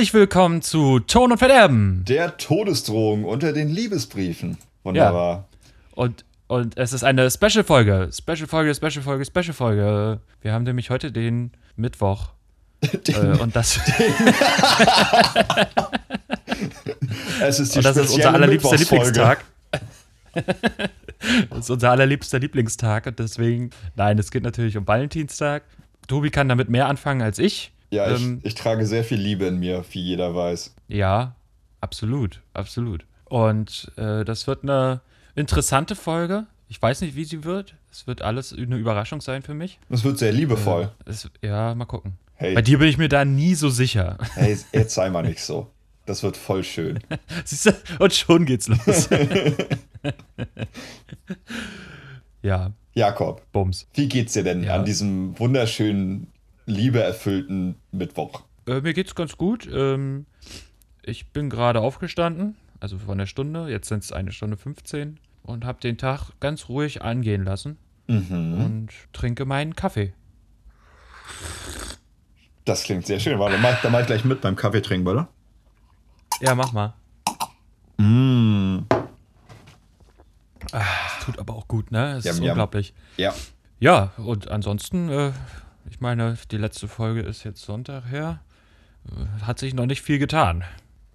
Herzlich willkommen zu Ton und Verderben. Der Todesdrohung unter den Liebesbriefen. Wunderbar. Und, und es ist eine Special-Folge. Special-Folge, Special-Folge, Special-Folge. Wir haben nämlich heute den Mittwoch. äh, und das, Es ist die und das ist unser allerliebster. Lieblingstag. das ist unser allerliebster Lieblingstag und deswegen, nein, es geht natürlich um Valentinstag. Tobi kann damit mehr anfangen als ich. Ja, ich, Ähm, ich trage sehr viel Liebe in mir, wie jeder weiß. Ja, absolut, absolut. Und äh, das wird eine interessante Folge. Ich weiß nicht, wie sie wird. Es wird alles eine Überraschung sein für mich. Es wird sehr liebevoll. Es, ja, mal gucken. Hey. Bei dir bin ich mir da nie so sicher. Hey, jetzt sei mal nicht so. Das wird voll schön. Siehst du? Und schon geht's los. ja, Jakob, Bums. wie geht's dir denn Ja. an diesem wunderschönen, liebeerfüllten Mittwoch? Äh, mir geht's ganz gut. Ähm, ich bin gerade aufgestanden, also von der Stunde. Jetzt sind es eine Stunde 15 und habe den Tag ganz ruhig angehen lassen Mhm. und trinke meinen Kaffee. Das klingt sehr schön. Warte, mach, da mach ich gleich mit beim Kaffee trinken, oder? Ja, mach mal. Mm. Das tut aber auch gut, ne? Es Yum, ist yum. unglaublich. Ja. Ja, und ansonsten, äh, ich meine, die letzte Folge ist jetzt Sonntag her. Äh, Hat sich noch nicht viel getan.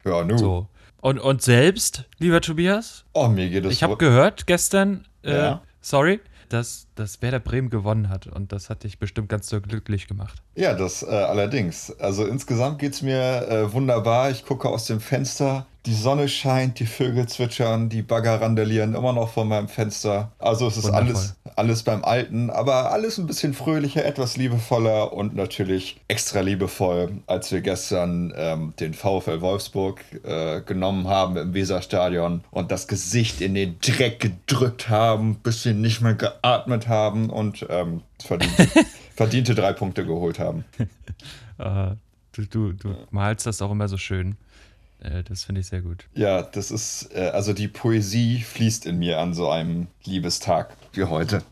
Ja, nu. So. Und, und selbst, lieber Tobias, Oh, mir geht es ich habe gehört gestern, äh, Ja. sorry, dass, dass Werder Bremen gewonnen hat. Und das hat dich bestimmt ganz so glücklich gemacht. Ja, das äh, allerdings. Also insgesamt geht's mir äh, wunderbar. Ich gucke aus dem Fenster. Die Sonne scheint, die Vögel zwitschern, die Bagger randalieren immer noch vor meinem Fenster. Also es ist Wundervoll. alles, alles beim Alten, aber alles ein bisschen fröhlicher, etwas liebevoller und natürlich extra liebevoll, als wir gestern ähm, den VfL Wolfsburg äh, genommen haben im Weserstadion und das Gesicht in den Dreck gedrückt haben, bis sie nicht mehr geatmet haben und ähm, verdiente, verdiente drei Punkte geholt haben. Äh, du, du, du malst das auch immer so schön. Äh, das finde ich sehr gut. Ja, das ist, äh, also die Poesie fließt in mir an so einem Liebestag wie heute.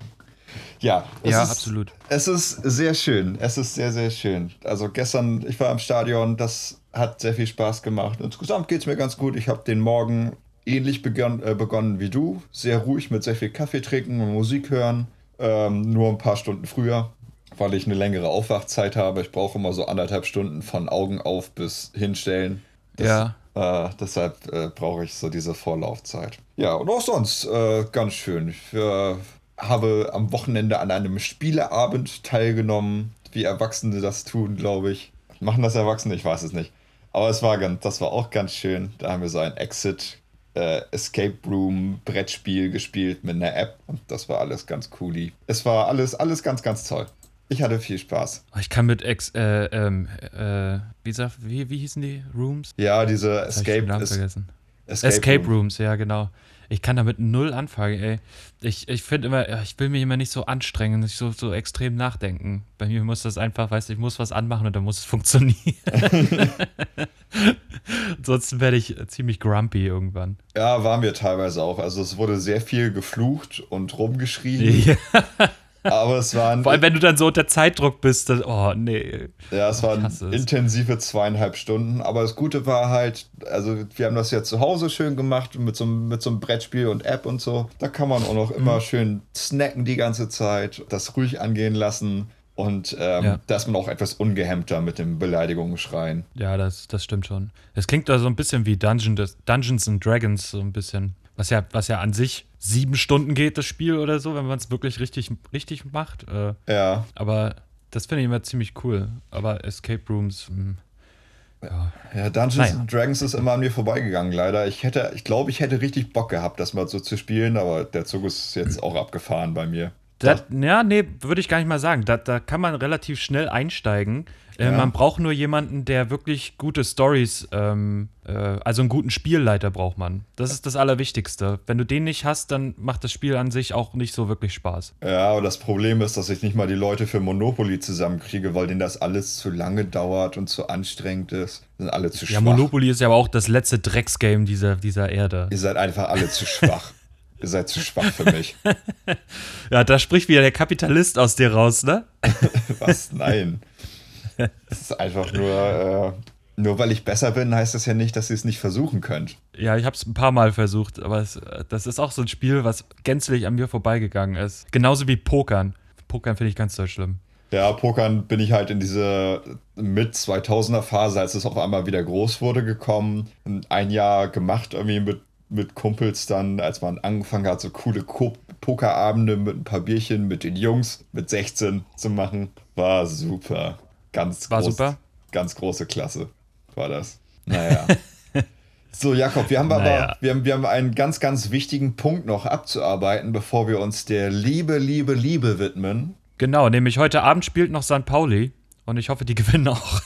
Ja, Ja, ist, absolut. Es ist sehr schön. Es ist sehr, sehr schön. Also gestern, ich war im Stadion, das hat sehr viel Spaß gemacht. Insgesamt geht es mir ganz gut. Ich habe den Morgen ähnlich begonnen, äh, begonnen wie du. Sehr ruhig mit sehr viel Kaffee trinken und Musik hören. Ähm, nur ein paar Stunden früher, weil ich eine längere Aufwachzeit habe. Ich brauche immer so anderthalb Stunden von Augen auf bis hinstellen. Das, Ja. Äh, deshalb äh, brauche ich so diese Vorlaufzeit. Ja, und auch sonst äh, ganz schön. Ich äh, habe am Wochenende an einem Spieleabend teilgenommen, wie Erwachsene das tun, glaube ich. Machen das Erwachsene? Ich weiß es nicht. Aber es war ganz, das war auch ganz schön. Da haben wir so ein Exit äh, Escape Room Brettspiel gespielt mit einer App und das war alles ganz cool. Es war alles, alles ganz, ganz toll. Ich hatte viel Spaß. Oh, Ich kann mit Ex, äh, ähm, äh, wie, sag, wie, wie hießen die Rooms? Ja, diese Jetzt hab ich den Escape, Namen es, vergessen. Escape, Escape, Room. Rooms, ja, genau. Ich kann damit null anfangen, ey. Ich, ich finde immer, ich will mich immer nicht so anstrengen, nicht so, so extrem nachdenken. Bei mir muss das einfach, weißt du, ich muss was anmachen und dann muss es funktionieren. Ansonsten werde ich ziemlich grumpy irgendwann. Ja, waren wir teilweise auch. Also es wurde sehr viel geflucht und rumgeschrien, Ja. aber es waren, Vor allem, wenn du dann so unter Zeitdruck bist, dann, oh, nee. ja, es waren hasse es. intensive zweieinhalb Stunden. Aber das Gute war halt, also wir haben das ja zu Hause schön gemacht mit so, einem- mit so einem Brettspiel und App und so. Da kann man auch noch Mhm. immer schön snacken die ganze Zeit, das ruhig angehen lassen. Und ähm, Ja. da ist man auch etwas ungehemmter mit dem Beleidigungen schreien. Ja, das, das stimmt schon. Es klingt da so ein bisschen wie Dungeon, Dungeons and Dragons, so ein bisschen. Was ja, was ja an sich sieben Stunden geht, das Spiel oder so, wenn man es wirklich richtig, richtig macht. Äh, Ja, aber das finde ich immer ziemlich cool. Aber Escape Rooms, hm, ja. Ja, Dungeons Naja. and Dragons ist immer an mir vorbeigegangen, leider. Ich hätte, ich glaube, ich hätte richtig Bock gehabt, das mal so zu spielen, aber der Zug ist jetzt auch abgefahren bei mir. Das, ja, nee, würde ich gar nicht mal sagen. Da, da kann man relativ schnell einsteigen. Äh, Ja. Man braucht nur jemanden, der wirklich gute Stories, ähm, äh, also einen guten Spielleiter braucht man. Das ist das Allerwichtigste. Wenn du den nicht hast, dann macht das Spiel an sich auch nicht so wirklich Spaß. Ja, aber das Problem ist, dass ich nicht mal die Leute für Monopoly zusammenkriege, weil denen das alles zu lange dauert und zu anstrengend ist. Sind alle zu schwach. Ja, Monopoly ist ja aber auch das letzte Drecksgame dieser, dieser Erde. Ihr seid einfach alle zu schwach. Ihr seid zu schwach für mich. Ja, da spricht wieder der Kapitalist aus dir raus, ne? Was? Nein. Es ist einfach nur, Nur weil ich besser bin, heißt das ja nicht, dass ihr es nicht versuchen könnt. Ja, ich habe es ein paar Mal versucht, aber es, das ist auch so ein Spiel, was gänzlich an mir vorbeigegangen ist. Genauso wie Pokern. Pokern finde ich ganz so schlimm. Ja, Pokern bin ich halt in diese mit 2000er Phase, als es auf einmal wieder groß wurde, gekommen. Ein Jahr gemacht irgendwie mit, mit Kumpels dann, als man angefangen hat, so coole Ko Pokerabende mit ein paar Bierchen mit den Jungs mit 16 zu machen. War super. Ganz War groß, super? Ganz große Klasse war das. Naja. So, Jakob, wir haben aber Naja. wir haben, wir haben einen ganz, ganz wichtigen Punkt noch abzuarbeiten, bevor wir uns der Liebe, Liebe, Liebe widmen. Genau, nämlich heute Abend spielt noch St. Pauli und ich hoffe, die gewinnen auch.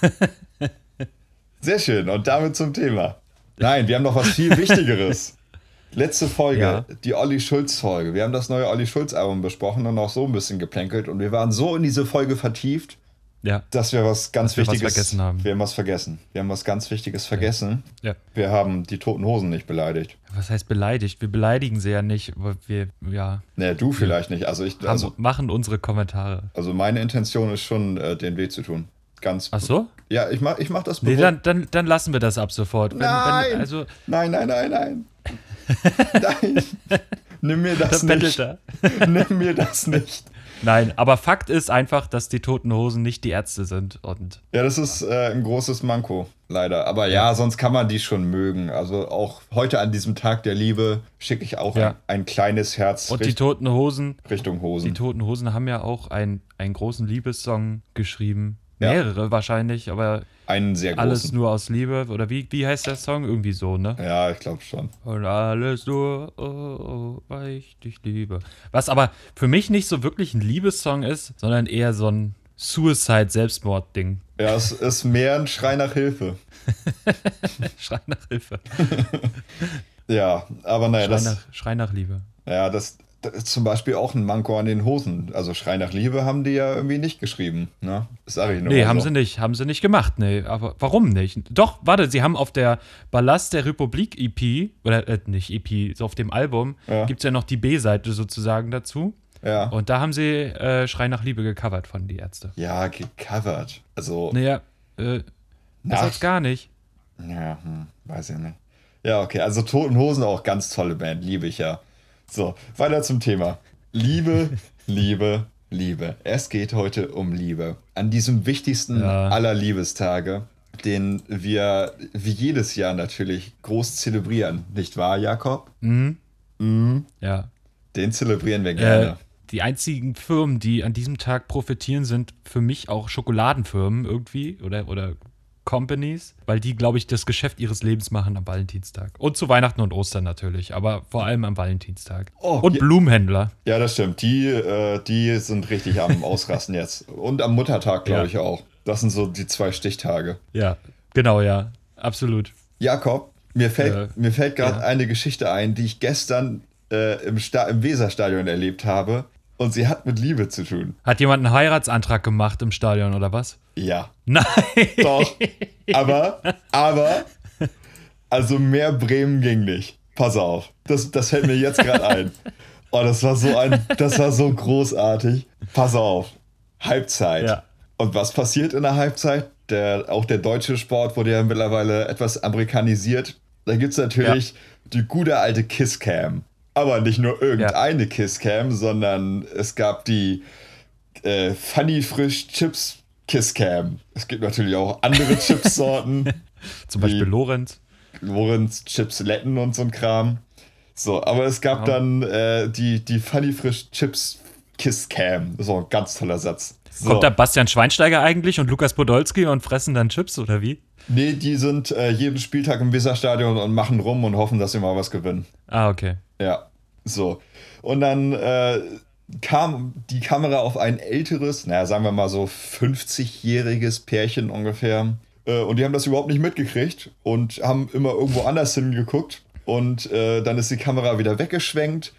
Sehr schön. Und damit zum Thema. Nein, wir haben noch was viel Wichtigeres. Letzte Folge, Ja. die Olli Schulz-Folge. Wir haben das neue Olli Schulz-Album besprochen und auch so ein bisschen geplänkelt. Und wir waren so in diese Folge vertieft, ja, dass wir was ganz Dass wir was Wichtiges vergessen haben. Wir haben was vergessen. Wir haben was ganz Wichtiges vergessen. ja. Wir haben die toten Hosen nicht beleidigt. Was heißt beleidigt? Wir beleidigen sie ja nicht, aber wir, ja, Ne, du vielleicht nicht. Also, ich, haben, also, machen unsere Kommentare. also meine Intention ist schon, äh, den weh zu tun. Ganz. Ach so? Ja, ich mach, ich mach das Nee, bewusst. dann, dann, dann lassen wir das ab sofort. Wenn, Nein! Wenn, also, Nein, nein, nein, nein. nein. Nimm mir das das nicht. Nimm mir das nicht. Nein, aber Fakt ist einfach, dass die Toten Hosen nicht die Ärzte sind. Und Ja, das ist äh, ein großes Manko, leider. Aber ja, sonst kann man die schon mögen. Also auch heute an diesem Tag der Liebe schicke ich auch Ja. ein, ein kleines Herz Und die Toten Hosen, Richtung die Hosen. Toten Hosen haben ja auch ein, einen großen Liebessong geschrieben. Ja. Mehrere wahrscheinlich, aber Einen sehr alles großen. nur aus Liebe. Oder wie, wie heißt der Song? Irgendwie so, ne? Ja, ich glaube schon. Und alles nur, oh, oh, weil ich dich liebe. Was aber für mich nicht so wirklich ein Liebessong ist, sondern eher so ein Suicide-Selbstmord-Ding. Ja, es ist mehr ein Schrei nach Hilfe. Schrei nach Hilfe. Ja, aber naja, Schrei das, nach, Schrei nach Liebe. ja, das, zum Beispiel auch ein Manko an den Hosen. Also Schrei nach Liebe haben die ja irgendwie nicht geschrieben. Ne? Das sage ich nur Nee, mal haben sie nicht. Haben sie nicht gemacht. Nee, aber warum nicht? Doch, warte, sie haben auf der Ballast der Republik EP, oder äh, nicht EP, so auf dem Album, Ja. gibt es ja noch die B-Seite sozusagen dazu. Ja. Und da haben sie äh, Schrei nach Liebe gecovert von die Ärzte. ja, gecovert. Also, Naja, äh, das gar nicht. Ja, hm, weiß ich nicht. Ja, okay. Also Toten Hosen auch ganz tolle Band, liebe ich ja. So, weiter zum Thema. Liebe, Liebe, Liebe. Es geht heute um Liebe. An diesem wichtigsten Ja. aller Liebestage, den wir wie jedes Jahr natürlich groß zelebrieren, nicht wahr, Jakob? Ja. Den zelebrieren wir gerne. Äh, die einzigen Firmen, die an diesem Tag profitieren, sind für mich auch Schokoladenfirmen irgendwie oder, oder Companies, weil die, glaube ich, das Geschäft ihres Lebens machen am Valentinstag. Und zu Weihnachten und Ostern natürlich, aber vor allem am Valentinstag. Oh, und ja. Blumenhändler. Ja, das stimmt. Die, äh, die sind richtig am Ausrasten jetzt. Und am Muttertag, glaube Ja. ich, auch. Das sind so die zwei Stichtage. Ja, genau, ja. Absolut. Jakob, mir fällt, Äh, mir fällt gerade ja. eine Geschichte ein, die ich gestern äh, im, Sta im Weserstadion erlebt habe. Und sie hat mit Liebe zu tun. Hat jemand einen Heiratsantrag gemacht im Stadion oder was? Ja, Nein. doch. aber, aber, also mehr Bremen ging nicht. Pass auf. Das, das fällt mir jetzt gerade ein. Oh, das war so ein, das war so großartig. Pass auf. Halbzeit. Ja. Und was passiert in der Halbzeit? Der, auch der deutsche Sport wurde ja mittlerweile etwas amerikanisiert. Da gibt es natürlich die gute alte Kisscam. Aber nicht nur irgendeine Kisscam, sondern es gab die äh, Funny Frisch Chips Kisscam. Es gibt natürlich auch andere Chipsorten. Zum Beispiel Lorenz. Lorenz Chipsletten und so ein Kram. So, aber es gab Ja. dann äh, die, die Funny Frisch Chips Kiss Cam. Das ist auch ein ganz toller Satz. So. Kommt da Bastian Schweinsteiger eigentlich und Lukas Podolski und fressen dann Chips oder wie? Nee, die sind äh, jeden Spieltag im Weserstadion und machen rum und hoffen, dass sie mal was gewinnen. Ah, okay. Ja, so. Und dann äh, kam die Kamera auf ein älteres, naja, sagen wir mal so 50-jähriges Pärchen ungefähr. Äh, und die haben das überhaupt nicht mitgekriegt und haben immer irgendwo anders hingeguckt. Und äh, dann ist die Kamera wieder weggeschwenkt.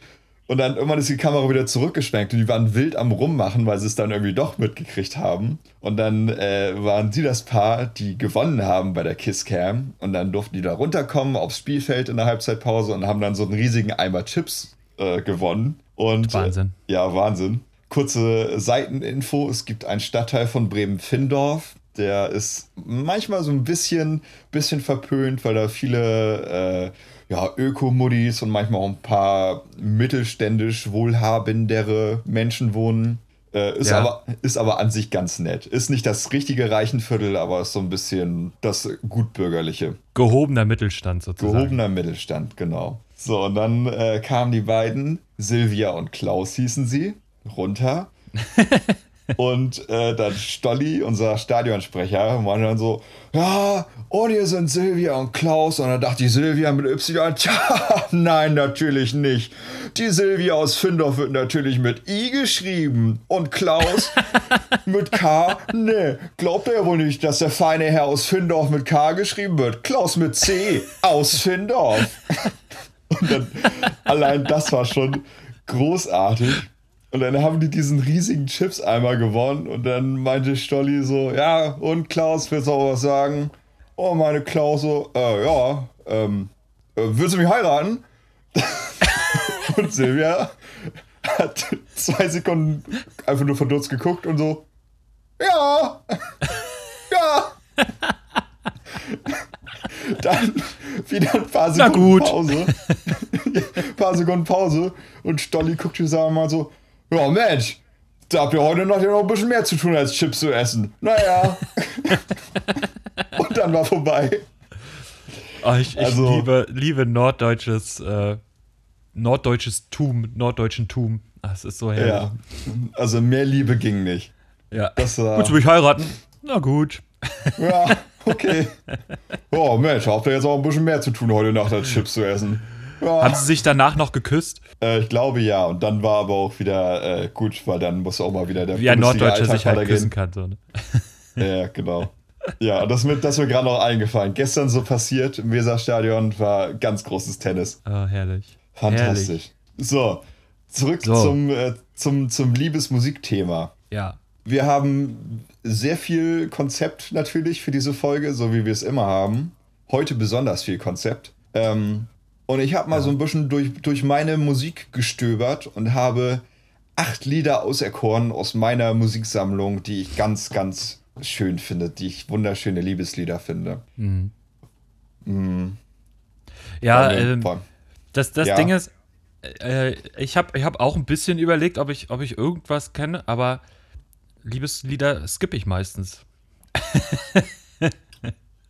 Und dann irgendwann ist die Kamera wieder zurückgeschwenkt und die waren wild am Rummachen, weil sie es dann irgendwie doch mitgekriegt haben. Und dann äh, waren sie das Paar, die gewonnen haben bei der Kisscam. Und dann durften die da runterkommen aufs Spielfeld in der Halbzeitpause und haben dann so einen riesigen Eimer Chips äh, gewonnen. Und, Wahnsinn. Äh, ja, Wahnsinn. Kurze Seiteninfo: Es gibt einen Stadtteil von Bremen-Findorf. Der ist manchmal so ein bisschen, bisschen verpönt, weil da viele äh, ja, Ökomuddis und manchmal auch ein paar mittelständisch wohlhabendere Menschen wohnen. Äh, ist, Ja. aber, ist aber an sich ganz nett. Ist nicht das richtige Reichenviertel, aber ist so ein bisschen das Gutbürgerliche. Gehobener Mittelstand sozusagen. Gehobener Mittelstand, genau. So, und dann äh, kamen die beiden, Silvia und Klaus hießen sie, runter. und äh, dann Stolli, unser Stadionsprecher, war dann so, ja, und hier sind Silvia und Klaus. Und dann dachte die Silvia mit Y, tja, nein, natürlich nicht. Die Silvia aus Findorf wird natürlich mit I geschrieben. Und Klaus mit K? Nee, glaubt er ja wohl nicht, dass der feine Herr aus Findorf mit K geschrieben wird. Klaus mit C aus Findorf. Und dann, allein das war schon großartig. Und dann haben die diesen riesigen Chips-Eimer gewonnen. Und dann meinte Stolli so: Ja, und Klaus, willst du auch was sagen? Oh, meine Klaus so: äh, Ja, ähm, äh, willst du mich heiraten? und Silvia hat zwei Sekunden einfach nur verdutzt geguckt und so: Ja, ja. Dann wieder ein paar Sekunden gut. Pause. ein paar Sekunden Pause und Stolli guckt die sagen mal so: Ja, Mensch, da habt ihr heute noch, noch ein bisschen mehr zu tun, als Chips zu essen. Naja. und dann war vorbei. Oh, ich ich Also- liebe, liebe norddeutsches, äh, norddeutsches Tum, norddeutschen Tum. Es ist so herrlich. Ja. Also mehr Liebe ging nicht. Ja. Das war- Willst du mich heiraten? Na gut. Ja, okay. Oh, Mensch, habt ihr jetzt auch ein bisschen mehr zu tun heute Nacht, als Chips zu essen. Ja. Haben sie sich danach noch geküsst? Äh, ich glaube ja. Und dann war aber auch wieder äh, gut, weil dann muss auch mal wieder der Wie ein Norddeutscher sich halt weitergehen. küssen kann. So, ne? Ja, genau. Ja, das, mit, das ist mir gerade noch eingefallen. Gestern so passiert im Weserstadion war ganz großes Tennis. Oh, herrlich. Fantastisch. Herrlich. So, zurück So. Zum, äh, zum, zum Liebesmusikthema. Ja. Wir haben sehr viel Konzept natürlich für diese Folge, so wie wir es immer haben. Heute besonders viel Konzept. Ähm, und ich habe mal so ein bisschen durch, durch meine Musik gestöbert und habe acht Lieder auserkoren aus meiner Musiksammlung, die ich ganz, ganz schön finde, die ich wunderschöne Liebeslieder finde. Ja, Wollen wir- ähm, das, das Ja. Ding ist, äh, ich habe ich hab auch ein bisschen überlegt, ob ich, ob ich irgendwas kenne, aber Liebeslieder skippe ich meistens.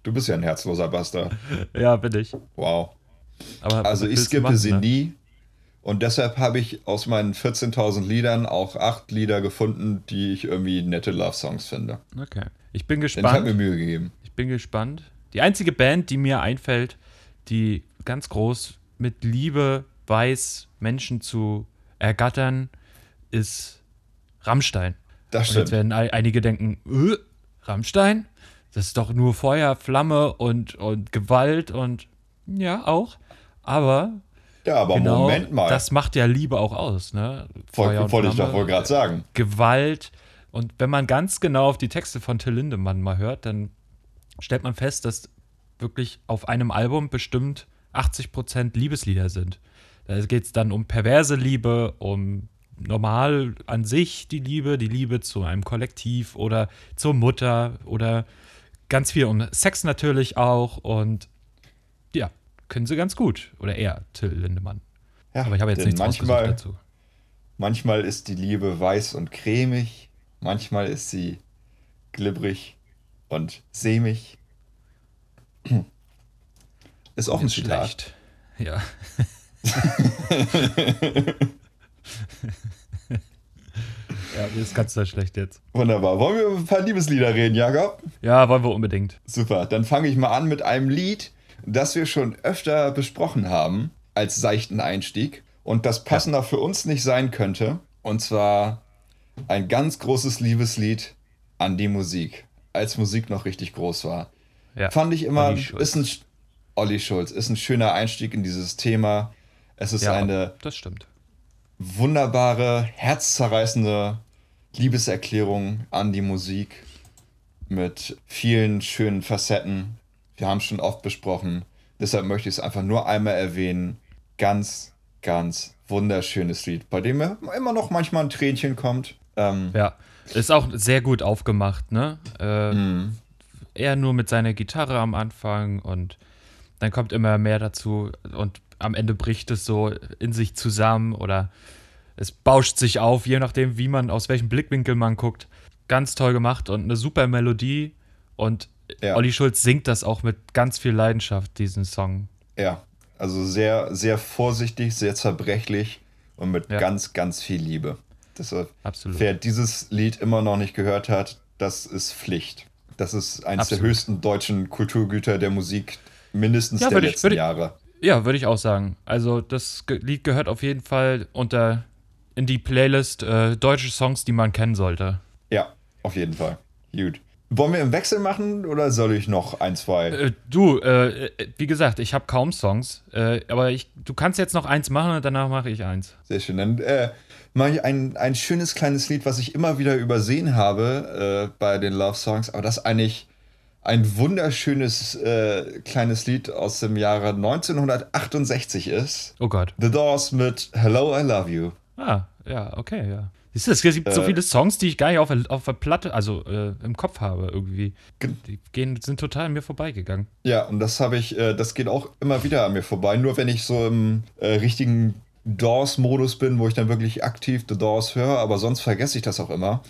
du bist ja ein herzloser Bastard. Ja, bin ich. Wow. Aber Also ich skippe machen, sie ne? nie. Und deshalb habe ich aus meinen 14.000 Liedern auch acht Lieder gefunden, die ich irgendwie nette Love-Songs finde. Okay. Ich bin Denn ich habe mir gespannt. Mühe gegeben. Ich bin gespannt. Die einzige Band, die mir einfällt, die ganz groß mit Liebe weiß, Menschen zu ergattern, ist Rammstein. Das Und jetzt stimmt. werden ei- einige denken, äh, Rammstein? Das ist doch nur Feuer, Flamme und, und Gewalt und ja, auch. Aber Ja, aber genau Moment mal. das macht ja Liebe auch aus, ne? Voll- wollte ich doch wohl gerade sagen. Gewalt. Und wenn man ganz genau auf die Texte von Till Lindemann mal hört, dann stellt man fest, dass wirklich auf einem Album bestimmt 80% Liebeslieder sind. Da geht es dann um perverse Liebe, um normal an sich die Liebe, die Liebe zu einem Kollektiv oder zur Mutter oder ganz viel um Sex natürlich auch. Und ja, können sie ganz gut. Oder er, Till Lindemann. Ja, Aber ich habe jetzt nichts manchmal, dazu. manchmal ist die Liebe weiß und cremig, manchmal ist sie glibberig und sämig. Ist auch ein Zitat. schlecht. Ja. ja, mir ist ganz sehr schlecht jetzt. Wunderbar. Wollen wir über ein paar Liebeslieder reden, Jakob? Ja, wollen wir unbedingt. Super, dann fange ich mal an mit einem Lied, das wir schon öfter besprochen haben als seichten Einstieg und das passender für uns nicht sein könnte. Und zwar ein ganz großes Liebeslied an die Musik, als Musik noch richtig groß war. Ja. Fand ich immer, Olli Schulz. ist ein Olli Schulz, ist ein schöner Einstieg in dieses Thema. Es ist ja, eine das stimmt. wunderbare, herzzerreißende Liebeserklärung an die Musik mit vielen schönen Facetten. Wir haben es schon oft besprochen. Deshalb möchte ich es einfach nur einmal erwähnen. Ganz, ganz wunderschönes Lied, bei dem mir immer noch manchmal ein Tränchen kommt. Ähm, Ja, ist auch sehr gut aufgemacht, ne? Äh, mh. Er nur mit seiner Gitarre am Anfang und dann kommt immer mehr dazu und am Ende bricht es so in sich zusammen oder es bauscht sich auf, je nachdem, wie man, aus welchem Blickwinkel man guckt. Ganz toll gemacht und eine super Melodie und Ja. Olli Schulz singt das auch mit ganz viel Leidenschaft, diesen Song. Ja, also sehr, sehr vorsichtig, sehr zerbrechlich und mit Ja. ganz, ganz viel Liebe. Deshalb, Absolut. wer dieses Lied immer noch nicht gehört hat, das ist Pflicht. Das ist eines Absolut. der höchsten deutschen Kulturgüter der Musik, mindestens Ja, der ich- letzten würde ich- Jahre. Ja, würde ich auch sagen. Also das Lied gehört auf jeden Fall unter in die Playlist äh, deutsche Songs, die man kennen sollte. Ja, auf jeden Fall. Gut. Wollen wir im Wechsel machen oder soll ich noch ein, zwei? Äh, du, äh, äh, wie gesagt, ich habe kaum Songs, äh, aber ich, du kannst jetzt noch eins machen und danach mache ich eins. Sehr schön. Dann äh, mache ich ein, ein schönes kleines Lied, was ich immer wieder übersehen habe äh, bei den Love Songs, aber das ist eigentlich ein wunderschönes äh, kleines Lied aus dem Jahre 1968 ist. Oh Gott. The Doors mit Hello, I Love You. Ah, ja, okay, ja. Siehst du, es gibt so Äh. viele Songs, die ich gar nicht auf, der- auf der Platte, also äh, im Kopf habe irgendwie. Ge- Die gehen, sind total an mir vorbeigegangen. Ja, und das habe ich, äh, das geht auch immer wieder an mir vorbei. Nur wenn ich so im äh, richtigen Doors-Modus bin, wo ich dann wirklich aktiv The Doors höre, aber sonst vergesse ich das auch immer.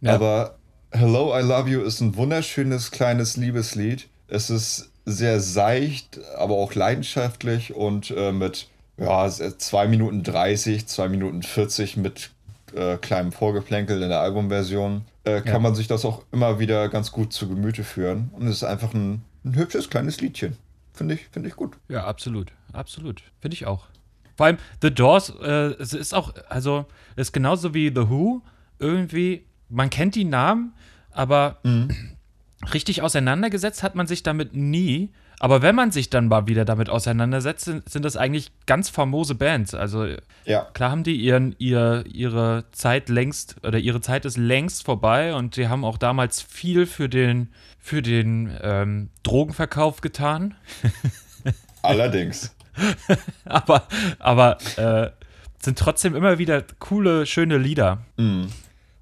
Ja. Aber Hello, I Love You ist ein wunderschönes kleines Liebeslied. Es ist sehr seicht, aber auch leidenschaftlich und äh, mit ja, 2 Minuten 30, 2 Minuten 40 mit äh, kleinem Vorgeplänkel in der Albumversion, äh, kann Ja. man sich das auch immer wieder ganz gut zu Gemüte führen. Und es ist einfach ein, ein hübsches kleines Liedchen. Finde ich, finde ich gut. Ja, absolut. Absolut. Finde ich auch. Vor allem The Doors, äh, es ist auch, also, ist genauso wie The Who. Irgendwie, man kennt die Namen, aber richtig auseinandergesetzt hat man sich damit nie. Aber wenn man sich dann mal wieder damit auseinandersetzt, sind, sind das eigentlich ganz famose Bands. Also Ja, klar haben die ihren, ihr, ihre Zeit längst, oder ihre Zeit ist längst vorbei und die haben auch damals viel für den, für den ähm, Drogenverkauf getan. allerdings. aber aber äh, sind trotzdem immer wieder coole, schöne Lieder.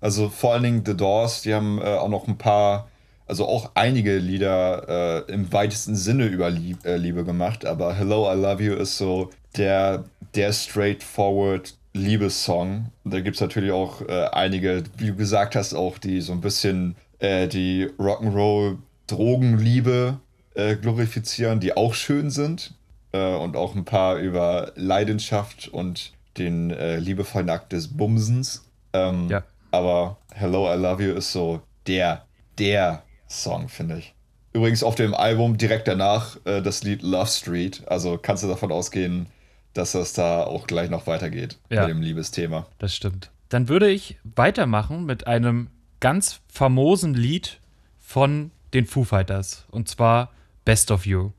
Also vor allen Dingen The Doors, die haben äh, auch noch ein paar, also auch einige Lieder äh, im weitesten Sinne über Lieb, äh, Liebe gemacht, aber Hello, I Love You ist so der, der straightforward Liebessong. Da gibt es natürlich auch äh, einige, wie du gesagt hast, auch die so ein bisschen äh, die Rock'n'Roll Drogenliebe äh, glorifizieren, die auch schön sind. Äh, und auch ein paar über Leidenschaft und den liebevollen Akt des Bumsens. Ähm, Ja. aber Hello, I Love You ist so der, der Song, finde ich. Übrigens auf dem Album direkt danach äh, das Lied Love Street. Also kannst du davon ausgehen, dass das da auch gleich noch weitergeht Ja. mit dem Liebesthema. Das stimmt. Dann würde ich weitermachen mit einem ganz famosen Lied von den Foo Fighters. Und zwar Best of You.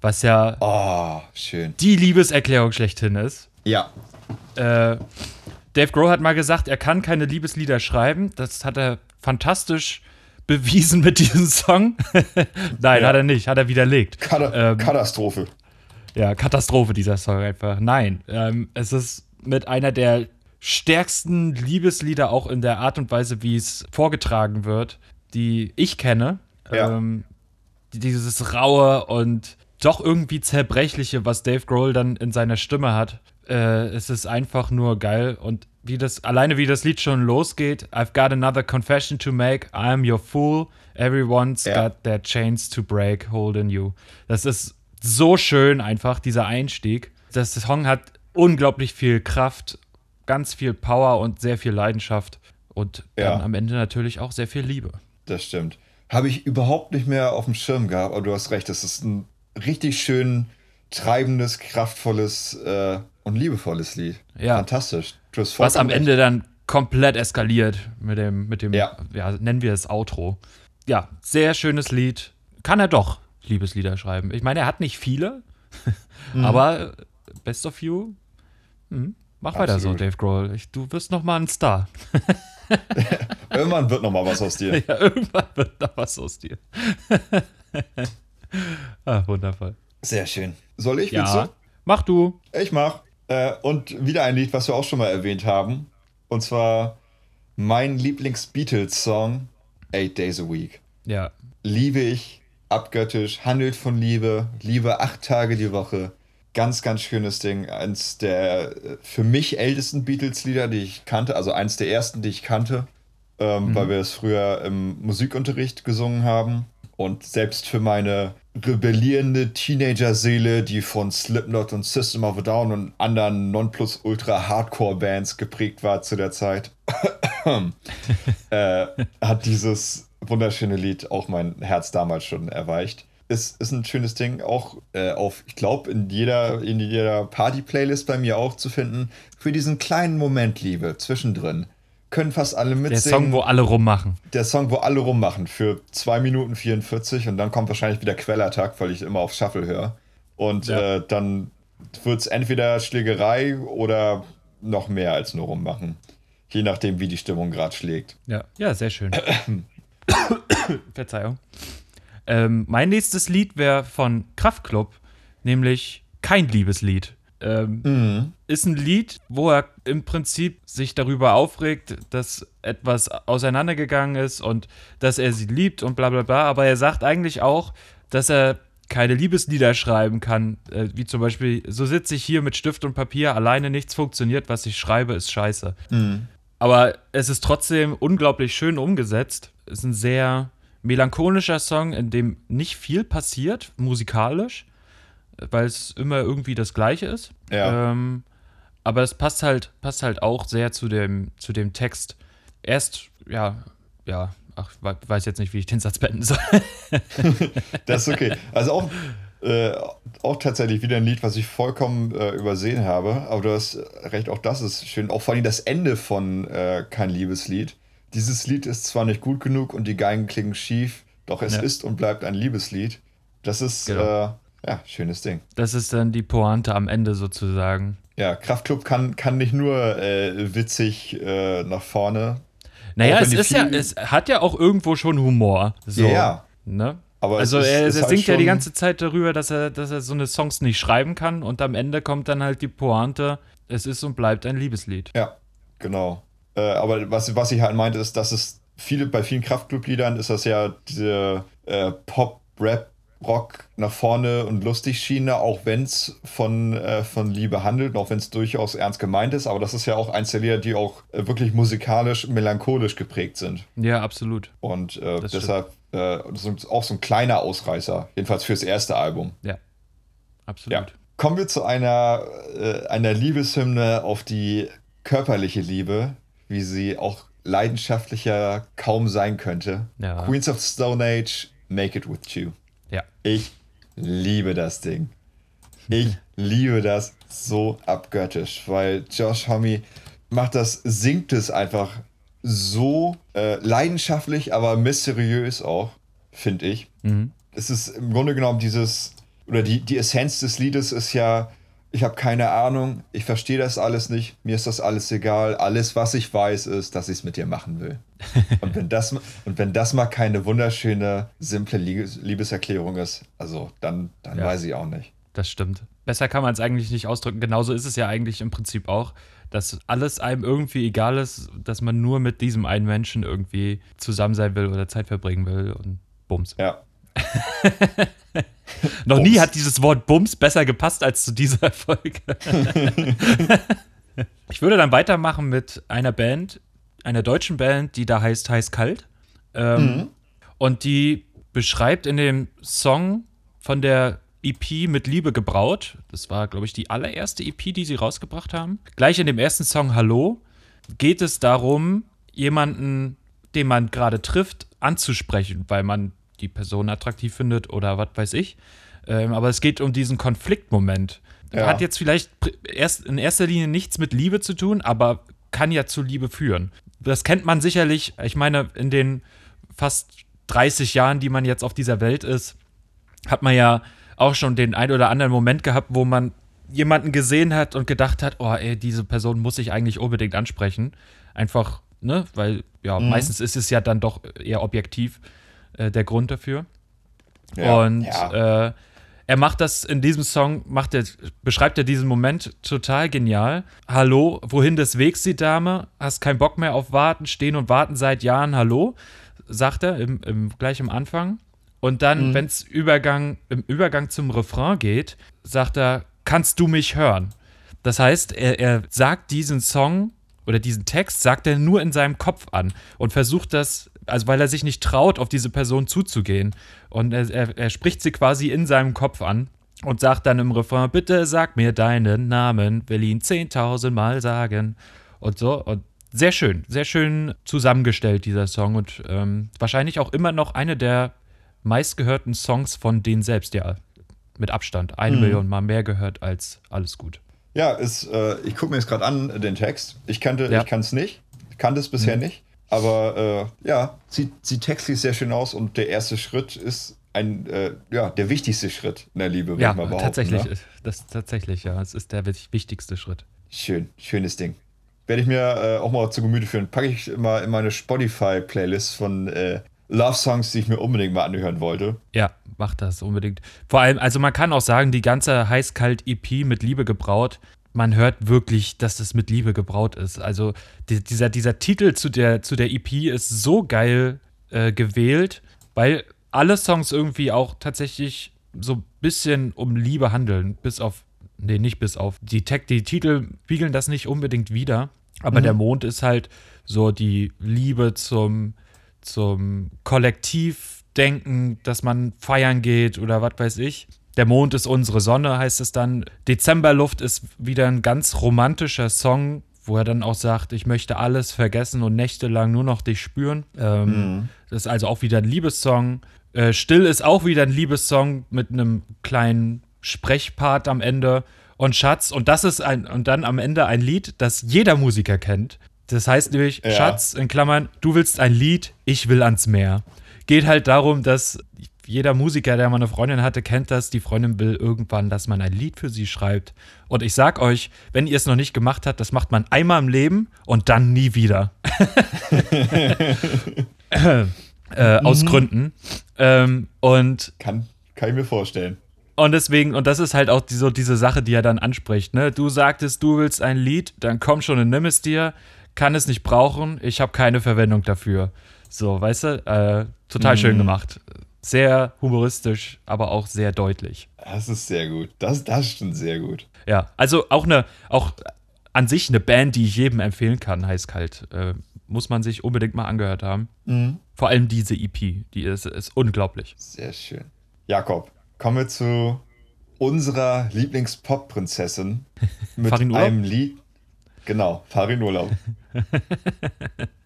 Was ja Oh, schön. die Liebeserklärung schlechthin ist. Ja, Äh, Dave Grohl hat mal gesagt, er kann keine Liebeslieder schreiben. Das hat er fantastisch bewiesen mit diesem Song. Nein, Ja. hat er nicht, hat er widerlegt. Kata Ähm, Katastrophe. Ja, Katastrophe dieser Song einfach. Nein, ähm, es ist mit einer der stärksten Liebeslieder auch in der Art und Weise, wie es vorgetragen wird, die ich kenne. Ja. Ähm, dieses raue und doch irgendwie zerbrechliche, was Dave Grohl dann in seiner Stimme hat. Äh, es ist einfach nur geil und wie das alleine wie das Lied schon losgeht. I've got another confession to make. I'm your fool. Everyone's Ja. got their chains to break, holding you. Das ist so schön einfach dieser Einstieg. Das Song hat unglaublich viel Kraft, ganz viel Power und sehr viel Leidenschaft und Ja. dann am Ende natürlich auch sehr viel Liebe. Das stimmt. Habe ich überhaupt nicht mehr auf dem Schirm gehabt, aber du hast recht, das ist ein richtig schön treibendes, kraftvolles äh, und liebevolles Lied. Ja. Fantastisch. Hast Was am Ende dann komplett eskaliert mit dem, mit dem, Ja. nennen wir es Outro. Ja, sehr schönes Lied. Kann er doch Liebeslieder schreiben. Ich meine, er hat nicht viele, Mhm. aber Best of You, hm, mach weiter so, Absolut. Dave Grohl. Ich, du wirst noch mal ein Star. Irgendwann wird noch mal was aus dir. Ja, irgendwann wird da was aus dir. ah, wundervoll. Sehr schön. Soll ich? Ja, mach du. Ich mach. Äh, und wieder ein Lied, was wir auch schon mal erwähnt haben. Und zwar Mein Lieblings-Beatles-Song, Eight Days a Week. Ja. Liebe ich, abgöttisch, handelt von Liebe, Liebe acht Tage die Woche. Ganz, ganz schönes Ding. Eins der äh, für mich ältesten Beatles-Lieder, die ich kannte, also eins der ersten, die ich kannte, ähm, mhm. weil wir es früher im Musikunterricht gesungen haben. Und selbst für meine rebellierende Teenager-Seele, die von Slipknot und System of a Down und anderen Nonplus-Ultra-Hardcore-Bands geprägt war zu der Zeit, äh, hat dieses wunderschöne Lied auch mein Herz damals schon erweicht. Es ist ein schönes Ding, auch äh, auf, ich glaube, in jeder, in jeder Party-Playlist bei mir auch zu finden. Für diesen kleinen Moment Liebe zwischendrin können fast alle mitsingen. Der Song, wo alle rummachen. Der Song, wo alle rummachen für 2 Minuten 44 und dann kommt wahrscheinlich wieder Quellattack, weil ich immer auf Shuffle höre. Und ja. äh, dann wird es entweder Schlägerei oder noch mehr als nur rummachen. Je nachdem, wie die Stimmung gerade schlägt. Ja, ja, sehr schön. Verzeihung. Ähm, mein nächstes Lied wäre von Kraftklub, nämlich kein Liebeslied. Ähm, mhm. Ist ein Lied, wo er im Prinzip sich darüber aufregt, dass etwas auseinandergegangen ist und dass er sie liebt und bla bla bla. Aber er sagt eigentlich auch, dass er keine Liebeslieder schreiben kann, äh, wie zum Beispiel, so sitze ich hier mit Stift und Papier, alleine nichts funktioniert, was ich schreibe, ist scheiße. Mhm. Aber es ist trotzdem unglaublich schön umgesetzt. Es ist ein sehr melancholischer Song, in dem nicht viel passiert, musikalisch weil es immer irgendwie das Gleiche ist. Ja. Ähm, aber es passt halt, passt halt auch sehr zu dem, zu dem Text. Erst, ja, ja, ach, weiß jetzt nicht, wie ich den Satz beenden soll. das ist okay. Also auch, äh, auch tatsächlich wieder ein Lied, was ich vollkommen äh, übersehen habe. Aber du hast recht, auch das ist schön. Auch vor allem das Ende von äh, Kein Liebeslied. Dieses Lied ist zwar nicht gut genug und die Geigen klingen schief, doch es ja. ist und bleibt ein Liebeslied. Das ist, genau. Ja, schönes Ding. Das ist dann die Pointe am Ende sozusagen. Ja, Kraftclub kann, kann nicht nur äh, witzig äh, nach vorne. Naja, es ist ja, es hat ja auch irgendwo schon Humor. So, ja. Ne? Aber also er, er halt singt ja die ganze Zeit darüber, dass er, dass er so eine Songs nicht schreiben kann und am Ende kommt dann halt die Pointe, es ist und bleibt ein Liebeslied. Ja, genau. Äh, aber was, was ich halt meinte, ist, dass es viele, bei vielen Kraftclub-Liedern ist das ja diese äh, Pop-Rap- Rock nach vorne und lustig Schiene, auch wenn es von, äh, von Liebe handelt, auch wenn es durchaus ernst gemeint ist. Aber das ist ja auch eins der Lieder, die auch äh, wirklich musikalisch, melancholisch geprägt sind. Ja, absolut. Und äh, deshalb äh, auch so ein kleiner Ausreißer, jedenfalls fürs erste Album. Ja, absolut. Ja. Kommen wir zu einer, äh, einer Liebeshymne auf die körperliche Liebe, wie sie auch leidenschaftlicher kaum sein könnte. Ja. Queens of Stone Age, Make It With You. Ja. Ich liebe das Ding. Ich liebe das so abgöttisch, weil Josh Homme macht das, singt es einfach so äh, leidenschaftlich, aber mysteriös auch, finde ich. Mhm. Es ist im Grunde genommen dieses, oder die, die Essenz des Liedes ist ja, ich habe keine Ahnung, ich verstehe das alles nicht, mir ist das alles egal. Alles, was ich weiß, ist, dass ich es mit dir machen will. und, wenn das, und wenn das mal keine wunderschöne, simple Liebeserklärung ist, also dann, dann ja, weiß ich auch nicht. Das stimmt. Besser kann man es eigentlich nicht ausdrücken. Genauso ist es ja eigentlich im Prinzip auch, dass alles einem irgendwie egal ist, dass man nur mit diesem einen Menschen irgendwie zusammen sein will oder Zeit verbringen will und bums. Ja. Noch Bums. nie hat dieses Wort Bums besser gepasst als zu dieser Folge. ich würde dann weitermachen mit einer Band, einer deutschen Band, die da heißt Heiß Kalt. Ähm, mhm. Und die beschreibt in dem Song von der EP mit Liebe gebraut. Das war, glaube ich, die allererste EP, die sie rausgebracht haben. Gleich in dem ersten Song Hallo geht es darum, jemanden, den man gerade trifft, anzusprechen, weil man die Person attraktiv findet oder was weiß ich. Ähm, aber es geht um diesen Konfliktmoment. Ja. Hat jetzt vielleicht erst in erster Linie nichts mit Liebe zu tun, aber kann ja zu Liebe führen. Das kennt man sicherlich, ich meine, in den fast 30 Jahren, die man jetzt auf dieser Welt ist, hat man ja auch schon den ein oder anderen Moment gehabt, wo man jemanden gesehen hat und gedacht hat, oh, ey, diese Person muss ich eigentlich unbedingt ansprechen. Einfach, ne, weil ja, mhm. meistens ist es ja dann doch eher objektiv äh, der Grund dafür. Ja, und ja. Äh, er macht das in diesem Song, macht er, beschreibt er diesen Moment total genial. Hallo, wohin des Wegs, die Dame? Hast keinen Bock mehr auf Warten, stehen und warten seit Jahren, hallo, sagt er im, im, gleich am Anfang. Und dann, mhm. wenn es Übergang, im Übergang zum Refrain geht, sagt er, kannst du mich hören? Das heißt, er, er sagt diesen Song oder diesen Text, sagt er nur in seinem Kopf an und versucht das, also weil er sich nicht traut, auf diese Person zuzugehen. Und er, er, er spricht sie quasi in seinem Kopf an und sagt dann im Refrain, bitte sag mir deinen Namen, will ihn 10.000 Mal sagen. Und so. Und sehr schön, sehr schön zusammengestellt, dieser Song. Und ähm, wahrscheinlich auch immer noch eine der meistgehörten Songs von denen selbst, ja. Mit Abstand. Eine mhm. Million Mal mehr gehört als alles gut. Ja, ist, äh, ich gucke mir jetzt gerade an, den Text. Ich kannte, ja. ich kann es nicht. Kannte es bisher mhm. nicht. Aber äh, ja, sieht, sieht textlich sehr schön aus und der erste Schritt ist ein, äh, ja, der wichtigste Schritt in der Liebe, würde ja, ich mal behaupten. Tatsächlich, ne? das tatsächlich, ja. Es ist der wichtigste Schritt. Schön, schönes Ding. Werde ich mir äh, auch mal zu Gemüte führen. Packe ich immer in meine Spotify-Playlist von äh, Love-Songs, die ich mir unbedingt mal anhören wollte. Ja, mach das unbedingt. Vor allem, also man kann auch sagen, die ganze Heiß-Kalt-EP mit Liebe gebraut, man hört wirklich, dass es mit Liebe gebraut ist. Also die, dieser, dieser Titel zu der, zu der EP ist so geil äh, gewählt, weil alle Songs irgendwie auch tatsächlich so ein bisschen um Liebe handeln. Bis auf, nee, nicht bis auf. Die, Tech, die Titel spiegeln das nicht unbedingt wieder. Aber mhm. der Mond ist halt so die Liebe zum, zum Kollektivdenken, dass man feiern geht oder was weiß ich. Der Mond ist unsere Sonne, heißt es dann. Dezemberluft ist wieder ein ganz romantischer Song, wo er dann auch sagt, ich möchte alles vergessen und nächtelang nur noch dich spüren. Ähm, mhm. Das ist also auch wieder ein Liebessong. Äh, Still ist auch wieder ein Liebessong mit einem kleinen Sprechpart am Ende. Und Schatz, und das ist ein, und dann am Ende ein Lied, das jeder Musiker kennt. Das heißt nämlich, ja. Schatz, in Klammern, du willst ein Lied, ich will ans Meer. Geht halt darum, dass jeder Musiker, der mal eine Freundin hatte, kennt das. Die Freundin will irgendwann, dass man ein Lied für sie schreibt. Und ich sag euch, wenn ihr es noch nicht gemacht habt, das macht man einmal im Leben und dann nie wieder. äh, mhm. Aus Gründen. Ähm, und kann, kann ich mir vorstellen. Und deswegen, und das ist halt auch die, so diese Sache, die er dann anspricht. Ne? Du sagtest, du willst ein Lied, dann komm schon und nimm es dir. Kann es nicht brauchen, ich habe keine Verwendung dafür. So, weißt du, äh, total mhm. schön gemacht sehr humoristisch, aber auch sehr deutlich. Das ist sehr gut. Das, das stimmt sehr gut. Ja, also auch eine, auch an sich eine Band, die ich jedem empfehlen kann, heißt kalt. Äh, muss man sich unbedingt mal angehört haben. Mhm. Vor allem diese EP, die ist, ist unglaublich. Sehr schön. Jakob, kommen wir zu unserer Lieblings-Pop-Prinzessin mit einem Lied. Genau, Farin Urlaub.